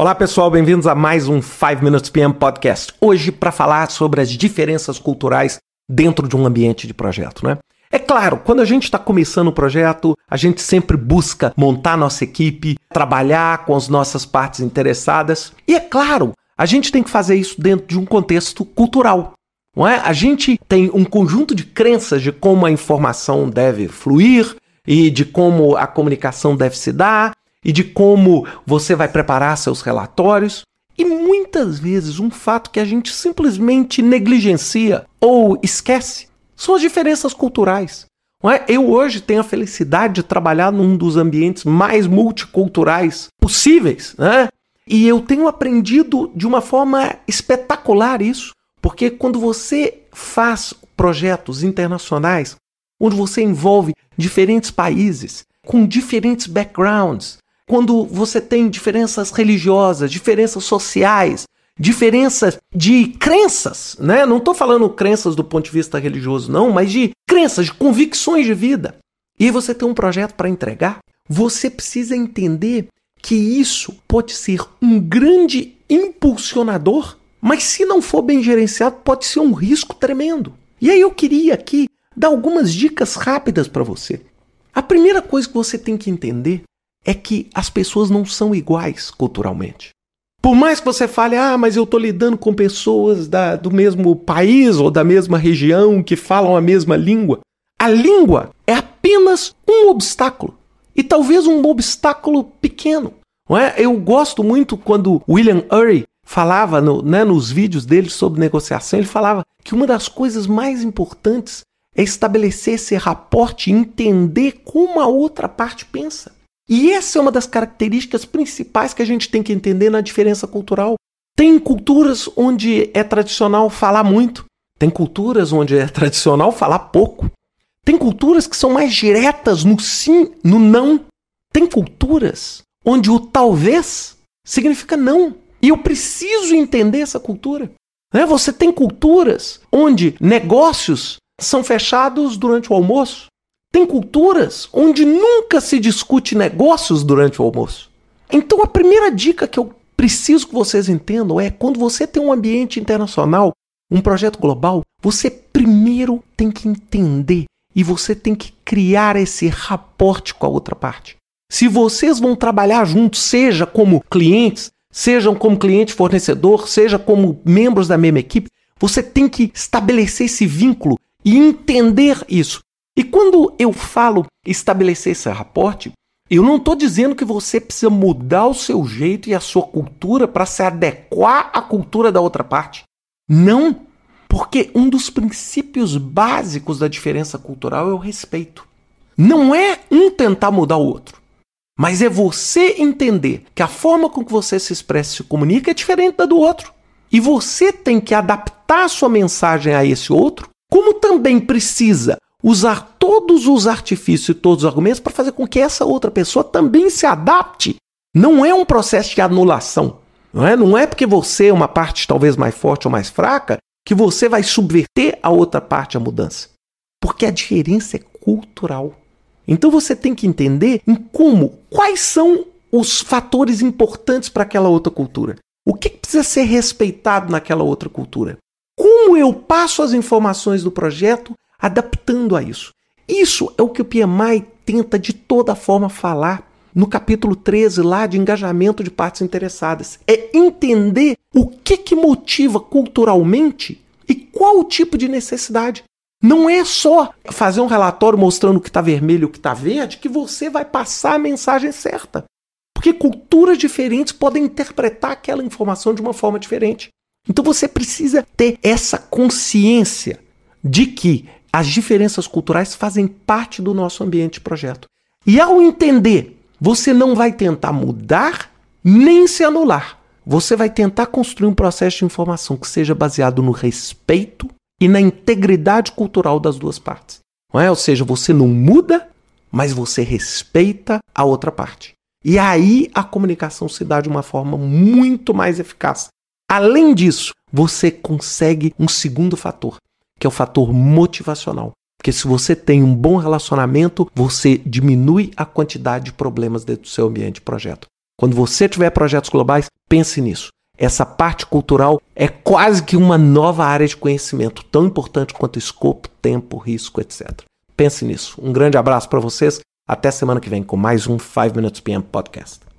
Olá pessoal, bem-vindos a mais um 5 Minutes PM Podcast. Hoje para falar sobre as diferenças culturais dentro de um ambiente de projeto, né? É claro, quando a gente está começando o projeto, a gente sempre busca montar nossa equipe, trabalhar com as nossas partes interessadas. E é claro, a gente tem que fazer isso dentro de um contexto cultural. Não é? A gente tem um conjunto de crenças de como a informação deve fluir e de como a comunicação deve se dar e de como você vai preparar seus relatórios. E muitas vezes um fato que a gente simplesmente negligencia ou esquece são as diferenças culturais. É? Eu hoje tenho a felicidade de trabalhar num dos ambientes mais multiculturais possíveis, né? E eu tenho aprendido de uma forma espetacular isso, porque quando você faz projetos internacionais, onde você envolve diferentes países, com diferentes backgrounds, quando você tem diferenças religiosas, diferenças sociais, diferenças de crenças, né? Não estou falando crenças do ponto de vista religioso, não, mas de crenças, de convicções de vida. E você tem um projeto para entregar, você precisa entender que isso pode ser um grande impulsionador, mas se não for bem gerenciado, pode ser um risco tremendo. E aí eu queria aqui dar algumas dicas rápidas para você. A primeira coisa que você tem que entender é que as pessoas não são iguais culturalmente. Por mais que você fale, ah, mas eu estou lidando com pessoas da, do mesmo país ou da mesma região que falam a mesma língua, a língua é apenas um obstáculo. E talvez um obstáculo pequeno. Não é? Eu gosto muito quando William Ury falava no, né, nos vídeos dele sobre negociação, ele falava que uma das coisas mais importantes é estabelecer esse raporte entender como a outra parte pensa. E essa é uma das características principais que a gente tem que entender na diferença cultural. Tem culturas onde é tradicional falar muito, tem culturas onde é tradicional falar pouco. Tem culturas que são mais diretas no sim, no não. Tem culturas onde o talvez significa não. E eu preciso entender essa cultura. Né? Você tem culturas onde negócios são fechados durante o almoço. Tem culturas onde nunca se discute negócios durante o almoço. Então a primeira dica que eu preciso que vocês entendam é quando você tem um ambiente internacional, um projeto global, você primeiro tem que entender e você tem que criar esse raporte com a outra parte. Se vocês vão trabalhar juntos, seja como clientes, sejam como cliente fornecedor, seja como membros da mesma equipe, você tem que estabelecer esse vínculo e entender isso. E quando eu falo estabelecer esse raporte, eu não estou dizendo que você precisa mudar o seu jeito e a sua cultura para se adequar à cultura da outra parte. Não, porque um dos princípios básicos da diferença cultural é o respeito. Não é um tentar mudar o outro, mas é você entender que a forma com que você se expressa e se comunica é diferente da do outro. E você tem que adaptar a sua mensagem a esse outro, como também precisa usar todos os artifícios e todos os argumentos para fazer com que essa outra pessoa também se adapte. Não é um processo de anulação. Não é, não é porque você é uma parte talvez mais forte ou mais fraca que você vai subverter a outra parte a mudança. Porque a diferença é cultural. Então você tem que entender em como, quais são os fatores importantes para aquela outra cultura. O que precisa ser respeitado naquela outra cultura? Como eu passo as informações do projeto adaptando a isso. Isso é o que o PMI tenta de toda forma falar no capítulo 13 lá de engajamento de partes interessadas. É entender o que, que motiva culturalmente e qual o tipo de necessidade. Não é só fazer um relatório mostrando o que está vermelho e o que está verde que você vai passar a mensagem certa. Porque culturas diferentes podem interpretar aquela informação de uma forma diferente. Então você precisa ter essa consciência de que as diferenças culturais fazem parte do nosso ambiente de projeto. E ao entender, você não vai tentar mudar nem se anular. Você vai tentar construir um processo de informação que seja baseado no respeito e na integridade cultural das duas partes. Não é? Ou seja, você não muda, mas você respeita a outra parte. E aí a comunicação se dá de uma forma muito mais eficaz. Além disso, você consegue um segundo fator, que é o fator motivacional. Porque se você tem um bom relacionamento, você diminui a quantidade de problemas dentro do seu ambiente de projeto. Quando você tiver projetos globais, pense nisso. Essa parte cultural é quase que uma nova área de conhecimento, tão importante quanto escopo, tempo, risco, etc. Pense nisso. Um grande abraço para vocês. Até semana que vem com mais um 5 Minutes PM Podcast.